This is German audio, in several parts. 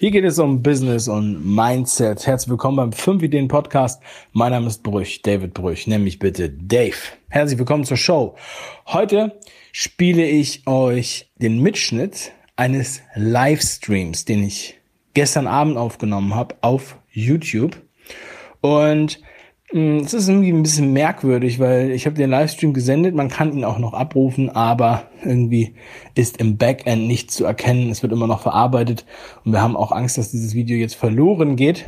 Hier geht es um Business und Mindset. Herzlich willkommen beim 5 Ideen Podcast. Mein Name ist Brüch, David Brüch. Nenn mich bitte Dave. Herzlich willkommen zur Show. Heute spiele ich euch den Mitschnitt eines Livestreams, den ich gestern Abend aufgenommen habe auf YouTube. Und es ist irgendwie ein bisschen merkwürdig, weil ich habe den Livestream gesendet, man kann ihn auch noch abrufen, aber irgendwie ist im Backend nicht zu erkennen. Es wird immer noch verarbeitet und wir haben auch Angst, dass dieses Video jetzt verloren geht.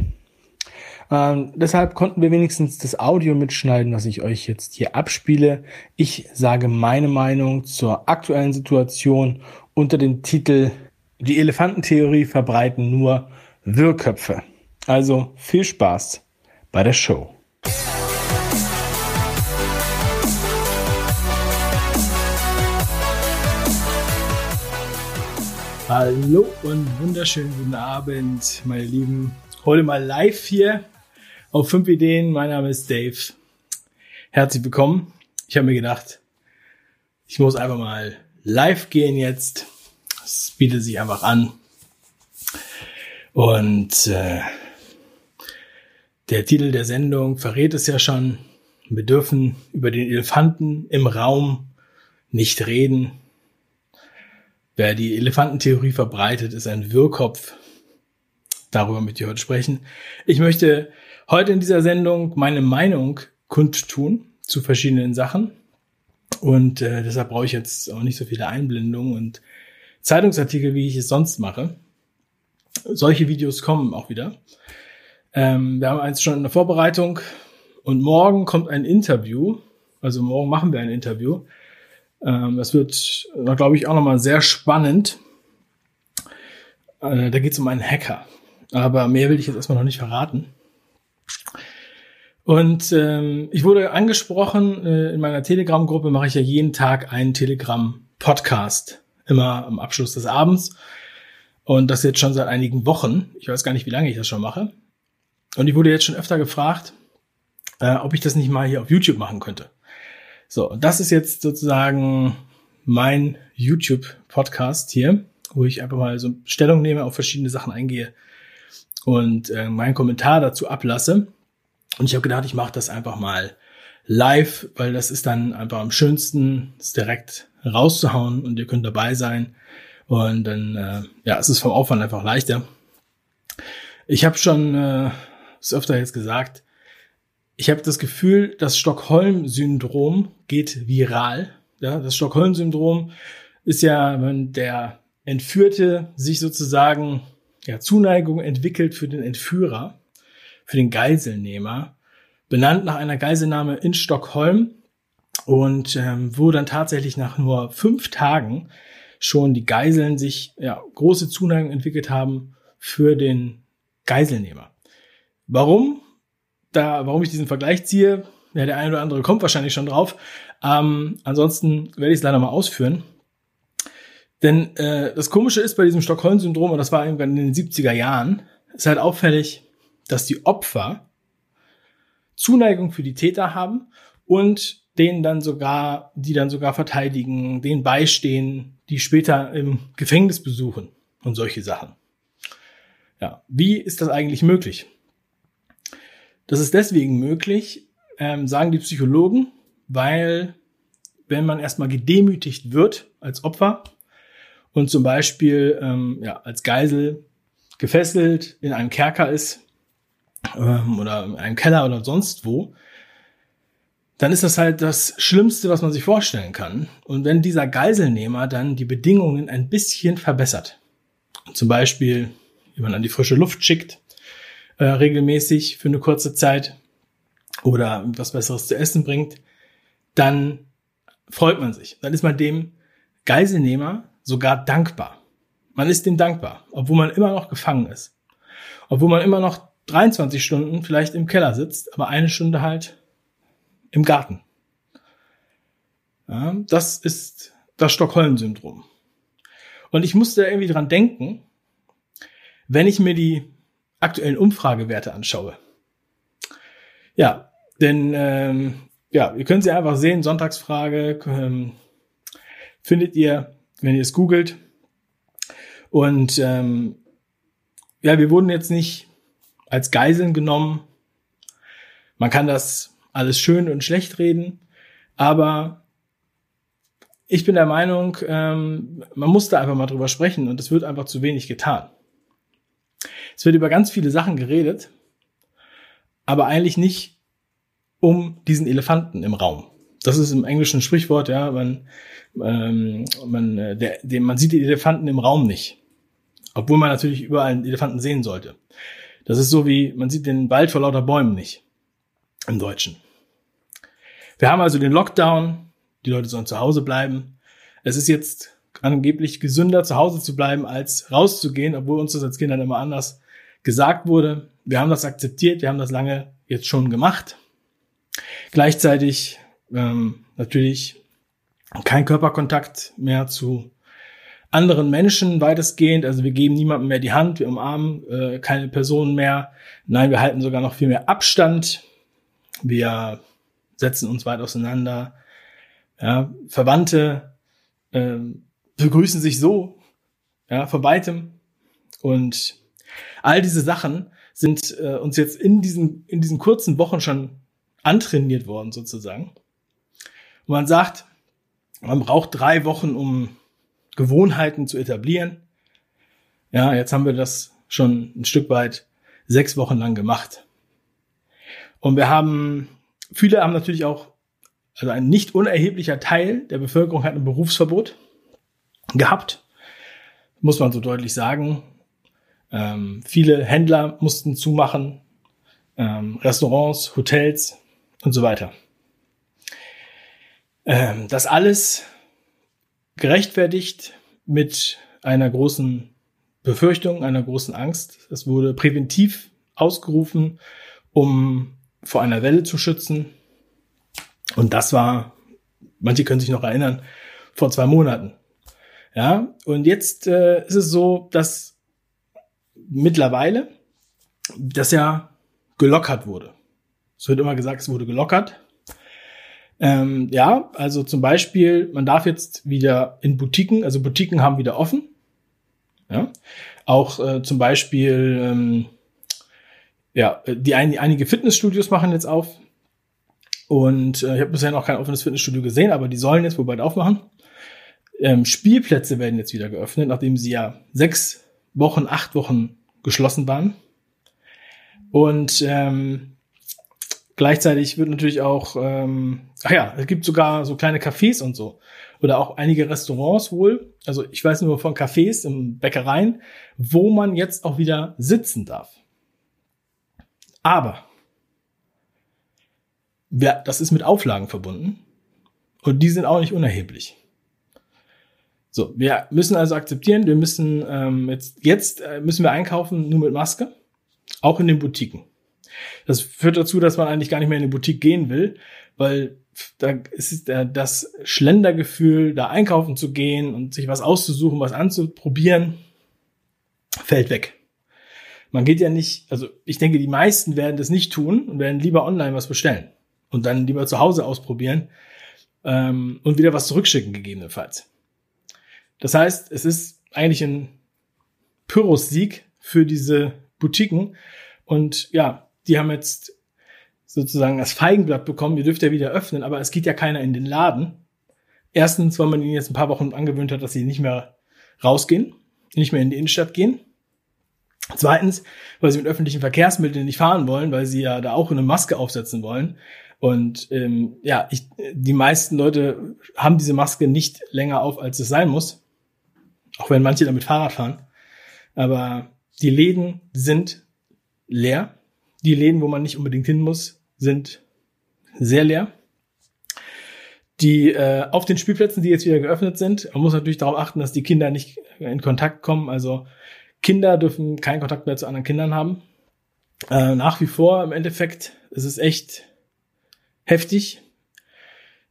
Ähm, deshalb konnten wir wenigstens das Audio mitschneiden, was ich euch jetzt hier abspiele. Ich sage meine Meinung zur aktuellen Situation unter dem Titel Die Elefantentheorie verbreiten nur Wirrköpfe. Also viel Spaß bei der Show. Hallo und wunderschönen guten Abend, meine Lieben. Heute mal live hier auf 5 Ideen. Mein Name ist Dave. Herzlich willkommen. Ich habe mir gedacht, ich muss einfach mal live gehen jetzt. Es bietet sich einfach an. Und äh, der Titel der Sendung verrät es ja schon. Wir dürfen über den Elefanten im Raum nicht reden. Wer die Elefantentheorie verbreitet, ist ein Wirrkopf. Darüber möchte ich heute sprechen. Ich möchte heute in dieser Sendung meine Meinung kundtun zu verschiedenen Sachen. Und äh, deshalb brauche ich jetzt auch nicht so viele Einblendungen und Zeitungsartikel, wie ich es sonst mache. Solche Videos kommen auch wieder. Ähm, wir haben eins schon in der Vorbereitung und morgen kommt ein Interview. Also morgen machen wir ein Interview ähm, das wird, glaube ich, auch nochmal sehr spannend. Äh, da geht es um einen Hacker. Aber mehr will ich jetzt erstmal noch nicht verraten. Und ähm, ich wurde angesprochen, äh, in meiner Telegram-Gruppe mache ich ja jeden Tag einen Telegram-Podcast. Immer am Abschluss des Abends. Und das jetzt schon seit einigen Wochen. Ich weiß gar nicht, wie lange ich das schon mache. Und ich wurde jetzt schon öfter gefragt, äh, ob ich das nicht mal hier auf YouTube machen könnte. So, das ist jetzt sozusagen mein YouTube-Podcast hier, wo ich einfach mal so Stellung nehme, auf verschiedene Sachen eingehe und äh, meinen Kommentar dazu ablasse. Und ich habe gedacht, ich mache das einfach mal live, weil das ist dann einfach am schönsten, es direkt rauszuhauen und ihr könnt dabei sein. Und dann, äh, ja, es ist vom Aufwand einfach leichter. Ich habe schon äh, es öfter jetzt gesagt, ich habe das Gefühl, das Stockholm-Syndrom geht viral. Ja, das Stockholm-Syndrom ist ja, wenn der Entführte sich sozusagen ja, Zuneigung entwickelt für den Entführer, für den Geiselnehmer, benannt nach einer Geiselnahme in Stockholm und ähm, wo dann tatsächlich nach nur fünf Tagen schon die Geiseln sich ja, große Zuneigung entwickelt haben für den Geiselnehmer. Warum? Da, warum ich diesen Vergleich ziehe, ja, der eine oder andere kommt wahrscheinlich schon drauf. Ähm, ansonsten werde ich es leider mal ausführen. Denn äh, das Komische ist bei diesem Stockholm-Syndrom, und das war irgendwann in den 70er Jahren, ist halt auffällig, dass die Opfer Zuneigung für die Täter haben und denen dann sogar, die dann sogar verteidigen, denen beistehen, die später im Gefängnis besuchen und solche Sachen. Ja, wie ist das eigentlich möglich? Das ist deswegen möglich, ähm, sagen die Psychologen, weil wenn man erstmal gedemütigt wird als Opfer und zum Beispiel ähm, ja, als Geisel gefesselt in einem Kerker ist ähm, oder in einem Keller oder sonst wo, dann ist das halt das Schlimmste, was man sich vorstellen kann. Und wenn dieser Geiselnehmer dann die Bedingungen ein bisschen verbessert, zum Beispiel jemand an die frische Luft schickt, äh, regelmäßig für eine kurze Zeit oder was Besseres zu essen bringt, dann freut man sich. Dann ist man dem Geiselnehmer sogar dankbar. Man ist dem dankbar, obwohl man immer noch gefangen ist. Obwohl man immer noch 23 Stunden vielleicht im Keller sitzt, aber eine Stunde halt im Garten. Ja, das ist das Stockholm-Syndrom. Und ich musste irgendwie dran denken, wenn ich mir die aktuellen Umfragewerte anschaue. Ja, denn ähm, ja, ihr könnt sie einfach sehen, Sonntagsfrage ähm, findet ihr, wenn ihr es googelt. Und ähm, ja, wir wurden jetzt nicht als Geiseln genommen. Man kann das alles schön und schlecht reden, aber ich bin der Meinung, ähm, man muss da einfach mal drüber sprechen und es wird einfach zu wenig getan. Es wird über ganz viele Sachen geredet, aber eigentlich nicht um diesen Elefanten im Raum. Das ist im englischen Sprichwort, ja, man, ähm, man, äh, der, der, man sieht die Elefanten im Raum nicht. Obwohl man natürlich überall einen Elefanten sehen sollte. Das ist so wie, man sieht den Wald vor lauter Bäumen nicht. Im Deutschen. Wir haben also den Lockdown. Die Leute sollen zu Hause bleiben. Es ist jetzt angeblich gesünder, zu Hause zu bleiben, als rauszugehen, obwohl uns das als Kindern immer anders gesagt wurde. Wir haben das akzeptiert. Wir haben das lange jetzt schon gemacht. Gleichzeitig ähm, natürlich kein Körperkontakt mehr zu anderen Menschen weitestgehend. Also wir geben niemandem mehr die Hand, wir umarmen äh, keine Personen mehr. Nein, wir halten sogar noch viel mehr Abstand. Wir setzen uns weit auseinander. Ja, Verwandte äh, begrüßen sich so, ja, von weitem. Und all diese Sachen sind äh, uns jetzt in diesen, in diesen kurzen Wochen schon antrainiert worden, sozusagen. Und man sagt, man braucht drei Wochen, um Gewohnheiten zu etablieren. Ja, jetzt haben wir das schon ein Stück weit sechs Wochen lang gemacht. Und wir haben, viele haben natürlich auch, also ein nicht unerheblicher Teil der Bevölkerung hat ein Berufsverbot gehabt, muss man so deutlich sagen. Ähm, viele Händler mussten zumachen, ähm, Restaurants, Hotels und so weiter. Ähm, das alles gerechtfertigt mit einer großen Befürchtung, einer großen Angst. Es wurde präventiv ausgerufen, um vor einer Welle zu schützen. Und das war, manche können sich noch erinnern, vor zwei Monaten. Ja, und jetzt äh, ist es so, dass mittlerweile das ja gelockert wurde. Es wird immer gesagt, es wurde gelockert. Ähm, ja, also zum Beispiel, man darf jetzt wieder in Boutiquen, also Boutiquen haben wieder offen. Ja, auch äh, zum Beispiel, ähm, ja, die ein, einige Fitnessstudios machen jetzt auf. Und äh, ich habe bisher noch kein offenes Fitnessstudio gesehen, aber die sollen jetzt wohl bald aufmachen. Ähm, Spielplätze werden jetzt wieder geöffnet, nachdem sie ja sechs Wochen, acht Wochen geschlossen waren. Und ähm, Gleichzeitig wird natürlich auch, ähm, ach ja, es gibt sogar so kleine Cafés und so. Oder auch einige Restaurants wohl. Also ich weiß nur von Cafés im Bäckereien, wo man jetzt auch wieder sitzen darf. Aber ja, das ist mit Auflagen verbunden. Und die sind auch nicht unerheblich. So, wir müssen also akzeptieren, wir müssen ähm, jetzt, jetzt äh, müssen wir einkaufen nur mit Maske, auch in den Boutiquen. Das führt dazu, dass man eigentlich gar nicht mehr in die Boutique gehen will, weil da ist das Schlendergefühl, da einkaufen zu gehen und sich was auszusuchen, was anzuprobieren, fällt weg. Man geht ja nicht, also ich denke, die meisten werden das nicht tun und werden lieber online was bestellen und dann lieber zu Hause ausprobieren ähm, und wieder was zurückschicken gegebenenfalls. Das heißt, es ist eigentlich ein Pyrrhus-Sieg für diese Boutiquen und ja, die haben jetzt sozusagen das Feigenblatt bekommen, ihr dürft ja wieder öffnen, aber es geht ja keiner in den Laden. Erstens, weil man ihnen jetzt ein paar Wochen angewöhnt hat, dass sie nicht mehr rausgehen, nicht mehr in die Innenstadt gehen. Zweitens, weil sie mit öffentlichen Verkehrsmitteln nicht fahren wollen, weil sie ja da auch eine Maske aufsetzen wollen. Und ähm, ja, ich, die meisten Leute haben diese Maske nicht länger auf, als es sein muss. Auch wenn manche damit Fahrrad fahren. Aber die Läden sind leer. Die Läden, wo man nicht unbedingt hin muss, sind sehr leer. Die äh, auf den Spielplätzen, die jetzt wieder geöffnet sind, man muss natürlich darauf achten, dass die Kinder nicht in Kontakt kommen. Also Kinder dürfen keinen Kontakt mehr zu anderen Kindern haben. Äh, nach wie vor im Endeffekt ist es echt heftig.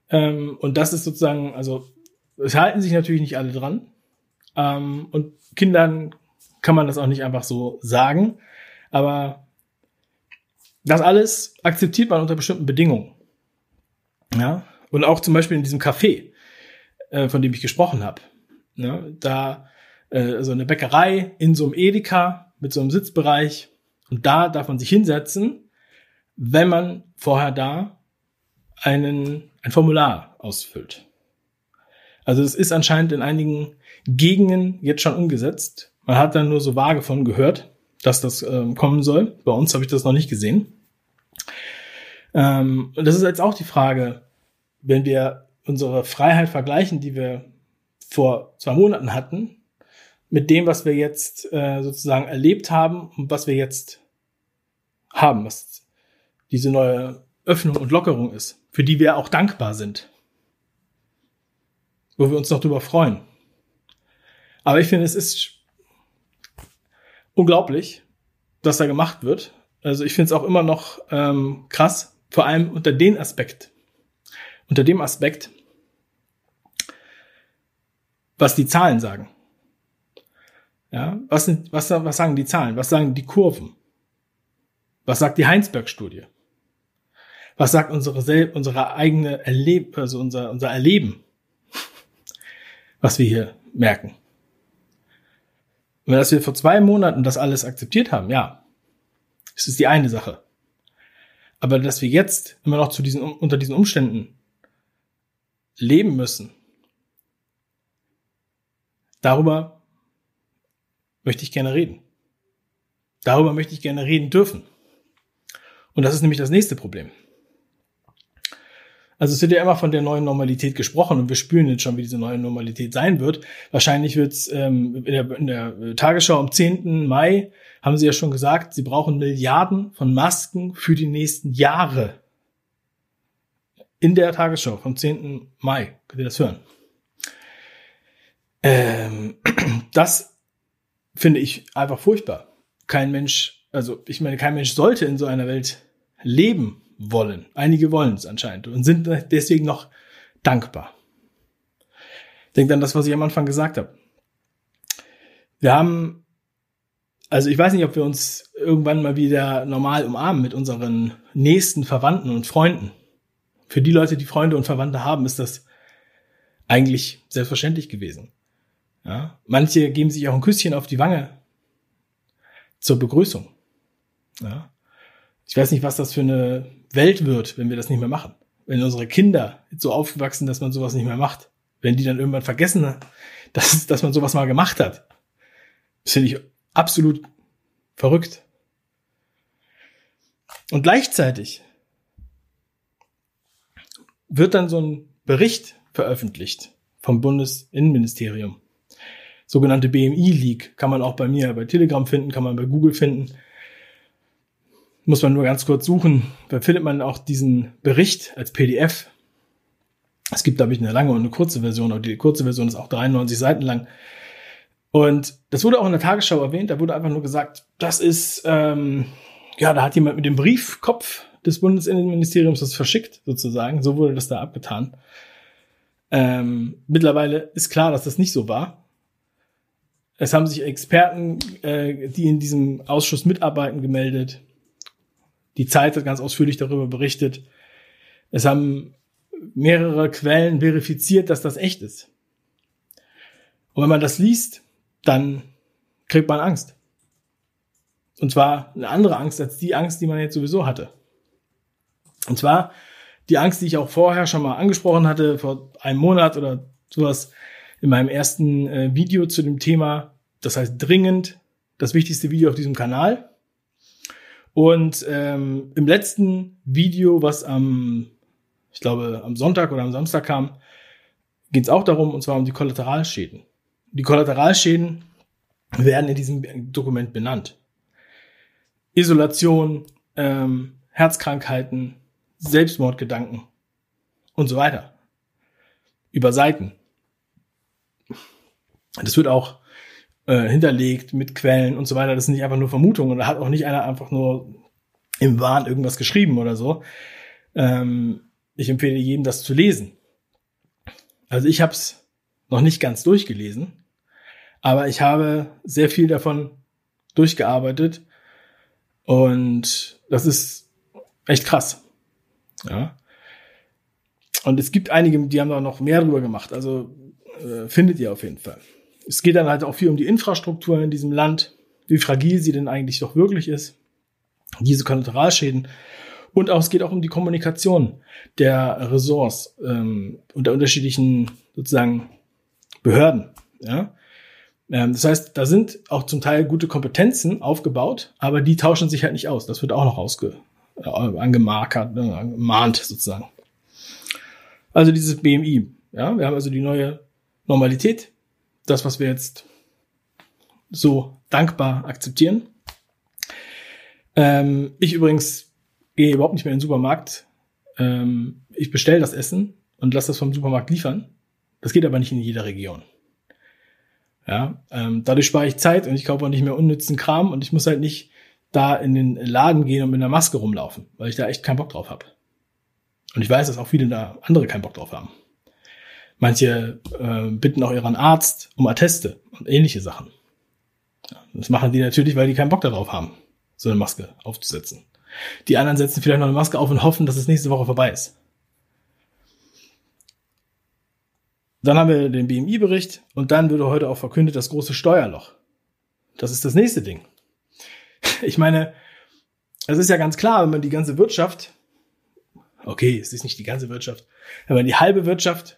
Ähm, und das ist sozusagen, also es halten sich natürlich nicht alle dran. Ähm, und Kindern kann man das auch nicht einfach so sagen. Aber das alles akzeptiert man unter bestimmten Bedingungen. Ja, und auch zum Beispiel in diesem Café, äh, von dem ich gesprochen habe. Ne? Da äh, so eine Bäckerei in so einem Edeka mit so einem Sitzbereich und da darf man sich hinsetzen, wenn man vorher da einen, ein Formular ausfüllt. Also es ist anscheinend in einigen Gegenden jetzt schon umgesetzt. Man hat dann nur so vage von gehört, dass das ähm, kommen soll. Bei uns habe ich das noch nicht gesehen. Ähm, und das ist jetzt auch die Frage, wenn wir unsere Freiheit vergleichen, die wir vor zwei Monaten hatten, mit dem, was wir jetzt äh, sozusagen erlebt haben und was wir jetzt haben, was diese neue Öffnung und Lockerung ist, für die wir auch dankbar sind, wo wir uns noch drüber freuen. Aber ich finde, es ist unglaublich, was da gemacht wird. Also ich finde es auch immer noch ähm, krass, vor allem unter den Aspekt, unter dem Aspekt, was die Zahlen sagen. Ja, was, sind, was, was sagen die Zahlen? Was sagen die Kurven? Was sagt die Heinsberg-Studie? Was sagt unsere, unsere eigene Erleb also unser, unser Erleben, was wir hier merken? Und dass wir vor zwei Monaten das alles akzeptiert haben, ja, das ist die eine Sache. Aber dass wir jetzt immer noch zu diesen, unter diesen Umständen leben müssen, darüber möchte ich gerne reden. Darüber möchte ich gerne reden dürfen. Und das ist nämlich das nächste Problem. Also es wird ja immer von der neuen Normalität gesprochen und wir spüren jetzt schon, wie diese neue Normalität sein wird. Wahrscheinlich wird es ähm, in, der, in der Tagesschau am 10. Mai, haben sie ja schon gesagt, sie brauchen Milliarden von Masken für die nächsten Jahre. In der Tagesschau vom 10. Mai, könnt ihr das hören. Ähm, das finde ich einfach furchtbar. Kein Mensch, also ich meine, kein Mensch sollte in so einer Welt leben wollen. Einige wollen es anscheinend und sind deswegen noch dankbar. Denkt an das, was ich am Anfang gesagt habe. Wir haben, also ich weiß nicht, ob wir uns irgendwann mal wieder normal umarmen mit unseren nächsten Verwandten und Freunden. Für die Leute, die Freunde und Verwandte haben, ist das eigentlich selbstverständlich gewesen. Ja? Manche geben sich auch ein Küsschen auf die Wange zur Begrüßung. Ja? Ich weiß nicht, was das für eine Welt wird, wenn wir das nicht mehr machen. Wenn unsere Kinder so aufgewachsen, dass man sowas nicht mehr macht. Wenn die dann irgendwann vergessen, dass, dass man sowas mal gemacht hat. Das finde ich absolut verrückt. Und gleichzeitig wird dann so ein Bericht veröffentlicht vom Bundesinnenministerium. Sogenannte BMI-Leak kann man auch bei mir bei Telegram finden, kann man bei Google finden muss man nur ganz kurz suchen. Da findet man auch diesen Bericht als PDF. Es gibt, glaube ich, eine lange und eine kurze Version, aber die kurze Version ist auch 93 Seiten lang. Und das wurde auch in der Tagesschau erwähnt, da wurde einfach nur gesagt, das ist, ähm, ja, da hat jemand mit dem Briefkopf des Bundesinnenministeriums das verschickt, sozusagen. So wurde das da abgetan. Ähm, mittlerweile ist klar, dass das nicht so war. Es haben sich Experten, äh, die in diesem Ausschuss mitarbeiten, gemeldet. Die Zeit hat ganz ausführlich darüber berichtet. Es haben mehrere Quellen verifiziert, dass das echt ist. Und wenn man das liest, dann kriegt man Angst. Und zwar eine andere Angst als die Angst, die man jetzt sowieso hatte. Und zwar die Angst, die ich auch vorher schon mal angesprochen hatte, vor einem Monat oder sowas, in meinem ersten äh, Video zu dem Thema. Das heißt dringend das wichtigste Video auf diesem Kanal. Und ähm, im letzten Video, was am, ich glaube, am Sonntag oder am Samstag kam, geht es auch darum, und zwar um die Kollateralschäden. Die Kollateralschäden werden in diesem Dokument benannt. Isolation, ähm, Herzkrankheiten, Selbstmordgedanken und so weiter. Über Seiten. Das wird auch äh, hinterlegt mit Quellen und so weiter. Das sind nicht einfach nur Vermutungen. Da hat auch nicht einer einfach nur im Wahn irgendwas geschrieben oder so. Ähm, ich empfehle jedem, das zu lesen. Also ich habe es noch nicht ganz durchgelesen, aber ich habe sehr viel davon durchgearbeitet und das ist echt krass. Ja. Und es gibt einige, die haben da noch mehr drüber gemacht. Also äh, findet ihr auf jeden Fall es geht dann halt auch viel um die Infrastruktur in diesem Land. wie fragil sie denn eigentlich doch wirklich ist. Diese Kollateralschäden. Und auch, es geht auch um die Kommunikation der Ressorts ähm, und der unterschiedlichen sozusagen Behörden. Ja? Ähm, das heißt, da sind auch zum Teil gute Kompetenzen aufgebaut, aber die tauschen sich halt nicht aus. Das wird auch noch ausge, äh, angemarkert, äh, angemahnt sozusagen. Also dieses BMI. Ja, wir haben also die neue Normalität. Das, was wir jetzt so dankbar akzeptieren. Ähm, ich übrigens gehe überhaupt nicht mehr in den Supermarkt. Ähm, ich bestelle das Essen und lasse das vom Supermarkt liefern. Das geht aber nicht in jeder Region. Ja, ähm, dadurch spare ich Zeit und ich kaufe auch nicht mehr unnützen Kram und ich muss halt nicht da in den Laden gehen und mit einer Maske rumlaufen, weil ich da echt keinen Bock drauf habe. Und ich weiß, dass auch viele da andere keinen Bock drauf haben. Manche äh, bitten auch ihren Arzt um Atteste und ähnliche Sachen. Das machen die natürlich, weil die keinen Bock darauf haben, so eine Maske aufzusetzen. Die anderen setzen vielleicht noch eine Maske auf und hoffen, dass es nächste Woche vorbei ist. Dann haben wir den BMI-Bericht und dann wurde heute auch verkündet das große Steuerloch. Das ist das nächste Ding. Ich meine, es ist ja ganz klar, wenn man die ganze Wirtschaft, okay, es ist nicht die ganze Wirtschaft, wenn man die halbe Wirtschaft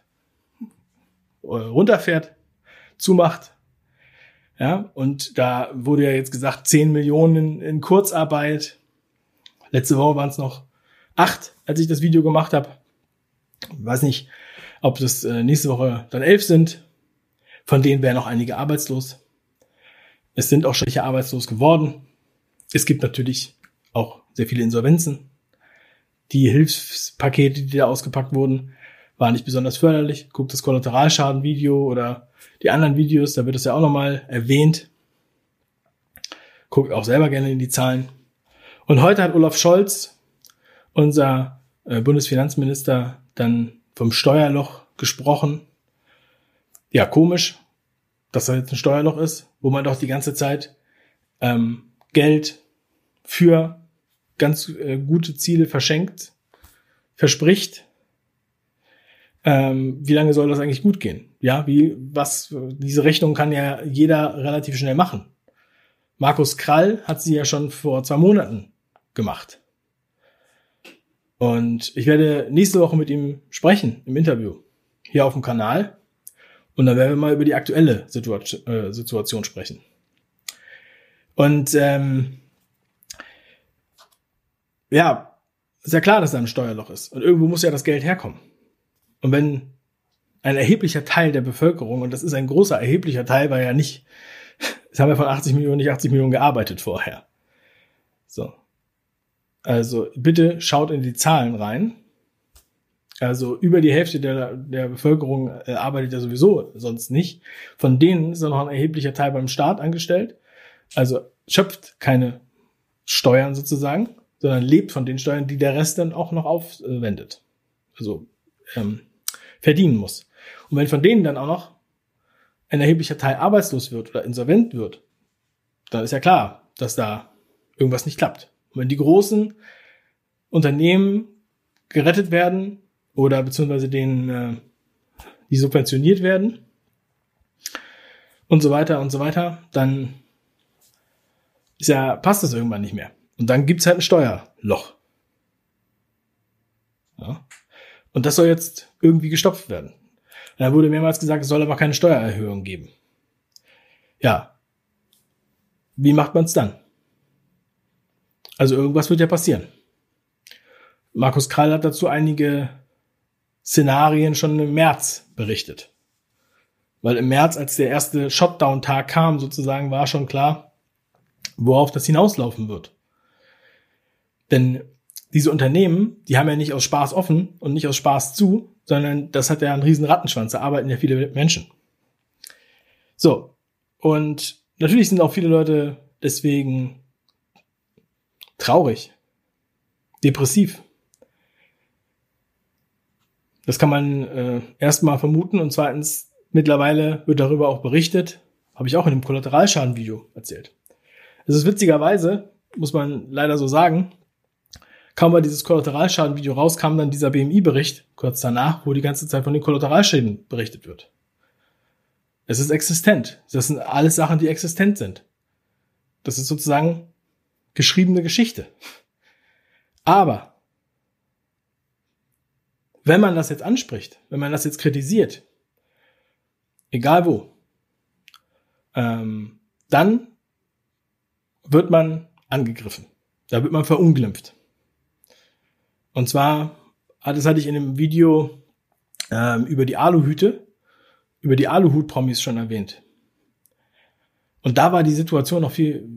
runterfährt, zumacht, ja, und da wurde ja jetzt gesagt, 10 Millionen in Kurzarbeit. Letzte Woche waren es noch acht, als ich das Video gemacht habe. Weiß nicht, ob das äh, nächste Woche dann elf sind. Von denen wären noch einige arbeitslos. Es sind auch schon welche arbeitslos geworden. Es gibt natürlich auch sehr viele Insolvenzen. Die Hilfspakete, die da ausgepackt wurden, waren nicht besonders förderlich. Guckt das Kollateralschaden-Video oder die anderen Videos, da wird es ja auch nochmal erwähnt. Guckt auch selber gerne in die Zahlen. Und heute hat Olaf Scholz, unser äh, Bundesfinanzminister, dann vom Steuerloch gesprochen. Ja, komisch, dass da jetzt ein Steuerloch ist, wo man doch die ganze Zeit ähm, Geld für ganz äh, gute Ziele verschenkt, verspricht. Ähm, wie lange soll das eigentlich gut gehen? Ja, wie, was, diese Rechnung kann ja jeder relativ schnell machen. Markus Krall hat sie ja schon vor zwei Monaten gemacht. Und ich werde nächste Woche mit ihm sprechen im Interview hier auf dem Kanal. Und dann werden wir mal über die aktuelle Situation, äh, Situation sprechen. Und ähm, ja, ist ja klar, dass da ein Steuerloch ist. Und irgendwo muss ja das Geld herkommen. Und wenn ein erheblicher Teil der Bevölkerung, und das ist ein großer erheblicher Teil, weil ja nicht, es haben ja von 80 Millionen nicht 80 Millionen gearbeitet vorher. So. Also bitte schaut in die Zahlen rein. Also über die Hälfte der, der Bevölkerung äh, arbeitet ja sowieso sonst nicht. Von denen ist noch ein erheblicher Teil beim Staat angestellt. Also schöpft keine Steuern sozusagen, sondern lebt von den Steuern, die der Rest dann auch noch aufwendet. Also ähm, verdienen muss. Und wenn von denen dann auch noch ein erheblicher Teil arbeitslos wird oder insolvent wird, dann ist ja klar, dass da irgendwas nicht klappt. Und wenn die großen Unternehmen gerettet werden oder beziehungsweise denen, äh, die subventioniert werden und so weiter und so weiter, dann ist ja, passt das irgendwann nicht mehr. Und dann gibt's halt ein Steuerloch. Ja. Und das soll jetzt irgendwie gestopft werden. da wurde mehrmals gesagt, es soll aber keine Steuererhöhung geben. Ja. Wie macht man's dann? Also irgendwas wird ja passieren. Markus Krall hat dazu einige Szenarien schon im März berichtet. Weil im März, als der erste Shutdown-Tag kam, sozusagen, war schon klar, worauf das hinauslaufen wird. Denn diese Unternehmen, die haben ja nicht aus Spaß offen und nicht aus Spaß zu, sondern das hat ja einen riesen Rattenschwanz, da arbeiten ja viele Menschen. So. Und natürlich sind auch viele Leute deswegen traurig, depressiv. Das kann man äh, erstmal vermuten und zweitens mittlerweile wird darüber auch berichtet, habe ich auch in dem Kollateralschaden-Video erzählt. Es ist witzigerweise, muss man leider so sagen, kaum war dieses Kollateralschaden-Video raus, kam dann dieser BMI-Bericht kurz danach, wo die ganze Zeit von den Kollateralschäden berichtet wird. Es ist existent. Das sind alles Sachen, die existent sind. Das ist sozusagen geschriebene Geschichte. Aber wenn man das jetzt anspricht, wenn man das jetzt kritisiert, egal wo, ähm, dann wird man angegriffen. Da wird man verunglimpft. Und zwar, das hatte ich in dem Video ähm, über die Aluhüte, über die Aluhut-Promis schon erwähnt. Und da war die Situation noch viel,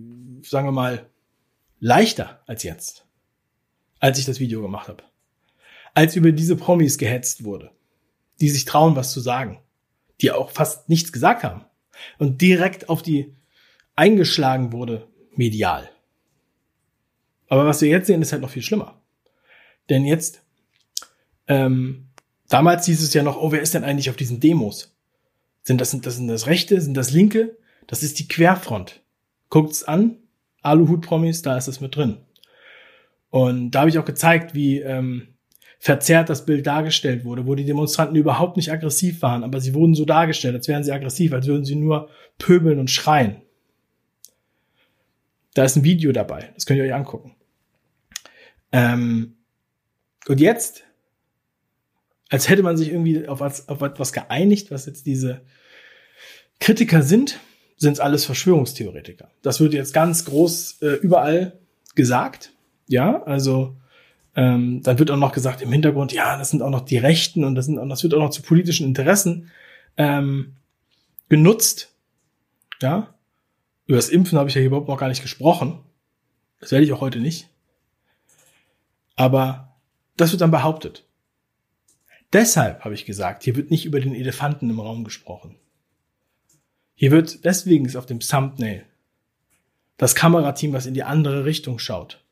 sagen wir mal, leichter als jetzt, als ich das Video gemacht habe. Als über diese Promis gehetzt wurde, die sich trauen, was zu sagen, die auch fast nichts gesagt haben und direkt auf die eingeschlagen wurde, medial. Aber was wir jetzt sehen, ist halt noch viel schlimmer. Denn jetzt, ähm, damals hieß es ja noch, oh, wer ist denn eigentlich auf diesen Demos? Sind das, das sind das Rechte, sind das Linke? Das ist die Querfront. Guckt's an, Aluhut-Promis, da ist es mit drin. Und da habe ich auch gezeigt, wie ähm, verzerrt das Bild dargestellt wurde, wo die Demonstranten überhaupt nicht aggressiv waren, aber sie wurden so dargestellt, als wären sie aggressiv, als würden sie nur pöbeln und schreien. Da ist ein Video dabei, das könnt ihr euch angucken. Ähm, und jetzt, als hätte man sich irgendwie auf, auf etwas geeinigt, was jetzt diese Kritiker sind, sind es alles Verschwörungstheoretiker. Das wird jetzt ganz groß äh, überall gesagt. Ja, also ähm, dann wird auch noch gesagt im Hintergrund, ja, das sind auch noch die Rechten und das, sind, und das wird auch noch zu politischen Interessen ähm, genutzt. Ja, über das Impfen habe ich ja überhaupt noch gar nicht gesprochen. Das werde ich auch heute nicht. Aber das wird dann behauptet. Deshalb habe ich gesagt, hier wird nicht über den Elefanten im Raum gesprochen. Hier wird, deswegen ist auf dem Thumbnail das Kamerateam, was in die andere Richtung schaut.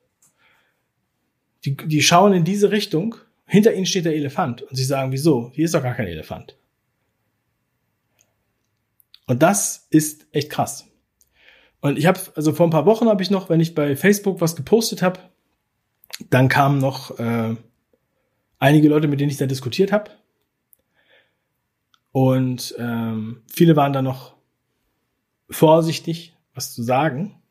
Die, die schauen in diese Richtung, hinter ihnen steht der Elefant und sie sagen, wieso? Hier ist doch gar kein Elefant. Und das ist echt krass. Und ich habe, also vor ein paar Wochen habe ich noch, wenn ich bei Facebook was gepostet habe, dann kamen noch äh, einige Leute, mit denen ich da diskutiert habe. Und ähm, viele waren da noch vorsichtig, was zu sagen.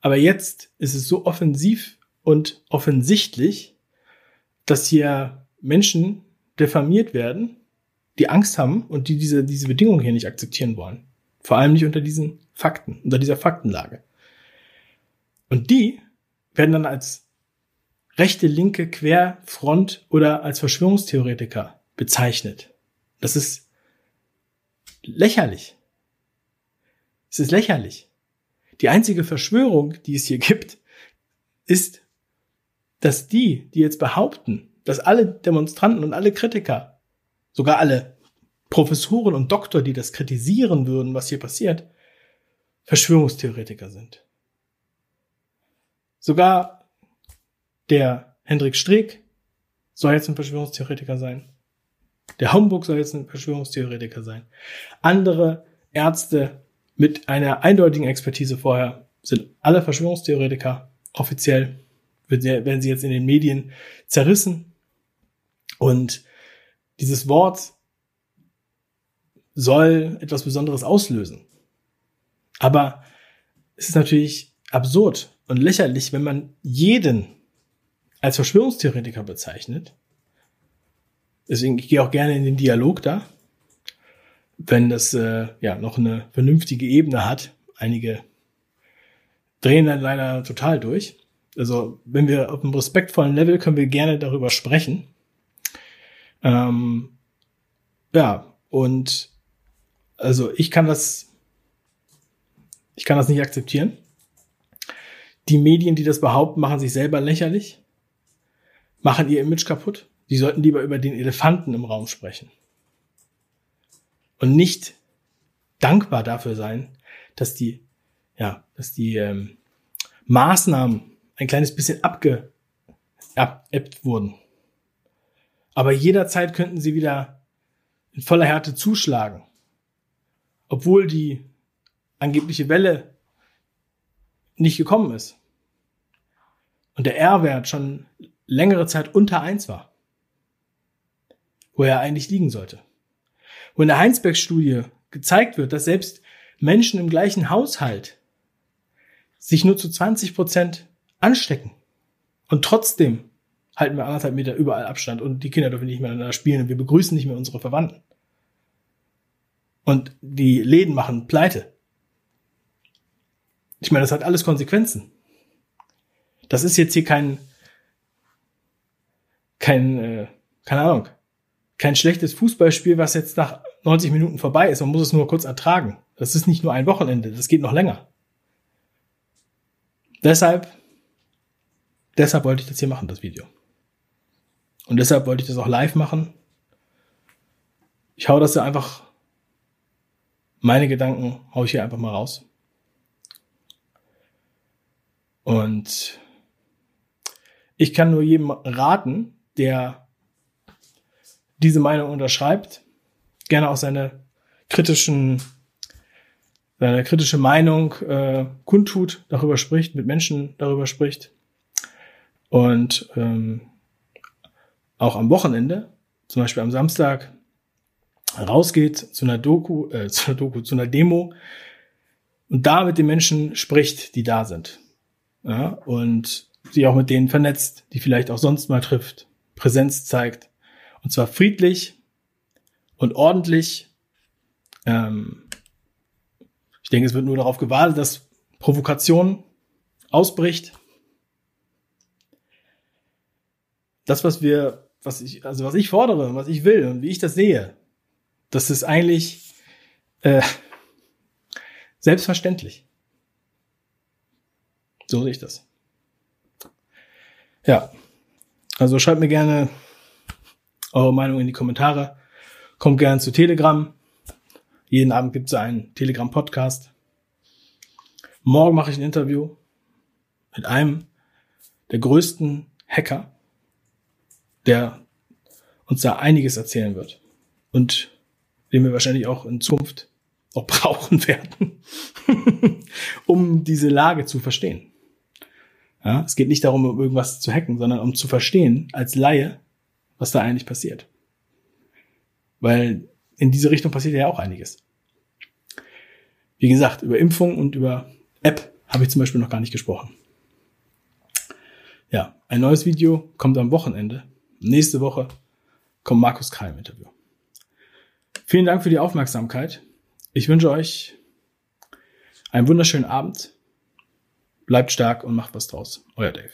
Aber jetzt ist es so offensiv und offensichtlich, dass hier Menschen diffamiert werden, die Angst haben und die diese, diese Bedingungen hier nicht akzeptieren wollen. Vor allem nicht unter diesen Fakten, unter dieser Faktenlage. Und die werden dann als rechte, linke, Querfront oder als Verschwörungstheoretiker bezeichnet. Das ist lächerlich. Es ist lächerlich. Die einzige Verschwörung, die es hier gibt, ist, dass die, die jetzt behaupten, dass alle Demonstranten und alle Kritiker, sogar alle Professoren und Doktor, die das kritisieren würden, was hier passiert, Verschwörungstheoretiker sind. Sogar der Hendrik Streeck soll jetzt ein Verschwörungstheoretiker sein. Der Homburg soll jetzt ein Verschwörungstheoretiker sein. Andere Ärzte mit einer eindeutigen Expertise vorher sind alle Verschwörungstheoretiker. Offiziell werden sie jetzt in den Medien zerrissen. Und dieses Wort soll etwas Besonderes auslösen. Aber es ist natürlich absurd und lächerlich, wenn man jeden als Verschwörungstheoretiker bezeichnet. Deswegen, ich gehe auch gerne in den Dialog da, wenn das äh, ja noch eine vernünftige Ebene hat. Einige drehen dann leider total durch. Also wenn wir auf einem respektvollen Level können wir gerne darüber sprechen. Ähm, ja, und also ich kann das, ich kann das nicht akzeptieren. Die Medien, die das behaupten, machen sich selber lächerlich machen ihr Image kaputt. Die sollten lieber über den Elefanten im Raum sprechen. Und nicht dankbar dafür sein, dass die, ja, dass die ähm, Maßnahmen ein kleines bisschen abgeebbt wurden. Aber jederzeit könnten sie wieder in voller Härte zuschlagen. Obwohl die angebliche Welle nicht gekommen ist. Und der R-Wert schon längere Zeit unter eins war. Wo er eigentlich liegen sollte. Wo in der Heinsberg-Studie gezeigt wird, dass selbst Menschen im gleichen Haushalt sich nur zu 20 Prozent anstecken. Und trotzdem halten wir anderthalb Meter überall Abstand und die Kinder dürfen nicht miteinander spielen und wir begrüßen nicht mehr unsere Verwandten. Und die Läden machen pleite. Ich meine, das hat alles Konsequenzen. Das ist jetzt hier kein, kein, äh, keine Ahnung, kein schlechtes Fußballspiel, was jetzt nach 90 Minuten vorbei ist. Man muss es nur kurz ertragen. Das ist nicht nur ein Wochenende, das geht noch länger. Deshalb, deshalb wollte ich das hier machen, das Video. Und deshalb wollte ich das auch live machen. Ich hau das ja einfach, meine Gedanken hau ich hier einfach mal raus. Und ich kann nur jedem raten, der diese Meinung unterschreibt, gerne auch seine kritischen, seine kritische Meinung äh, kundtut, darüber spricht, mit Menschen darüber spricht und ähm, auch am Wochenende, zum Beispiel am Samstag, rausgeht zu einer Doku, äh, zu einer Doku, zu einer Demo und da mit den Menschen spricht, die da sind. Ja, und sich auch mit denen vernetzt, die vielleicht auch sonst mal trifft, Präsenz zeigt. Und zwar friedlich und ordentlich. Ähm, ich denke, es wird nur darauf gewartet, dass Provokation ausbricht. Das, was wir, was ich, also was ich fordere, was ich will und wie ich das sehe, das ist eigentlich äh, selbstverständlich. So sehe ich das. Ja, also schreibt mir gerne eure Meinung in die Kommentare. Kommt gerne zu Telegram. Jeden Abend gibt es einen Telegram-Podcast. Morgen mache ich ein Interview mit einem der größten Hacker, der uns da einiges erzählen wird und den wir wahrscheinlich auch in Zukunft auch brauchen werden, um diese Lage zu verstehen. Ja, es geht nicht darum, um irgendwas zu hacken, sondern um zu verstehen als Laie, was da eigentlich passiert. Weil in diese Richtung passiert ja auch einiges. Wie gesagt, über Impfung und über App habe ich zum Beispiel noch gar nicht gesprochen. Ja, ein neues Video kommt am Wochenende. Nächste Woche kommt Markus Krall im Interview. Vielen Dank für die Aufmerksamkeit. Ich wünsche euch einen wunderschönen Abend Bleibt stark und macht was draus. Euer Dave.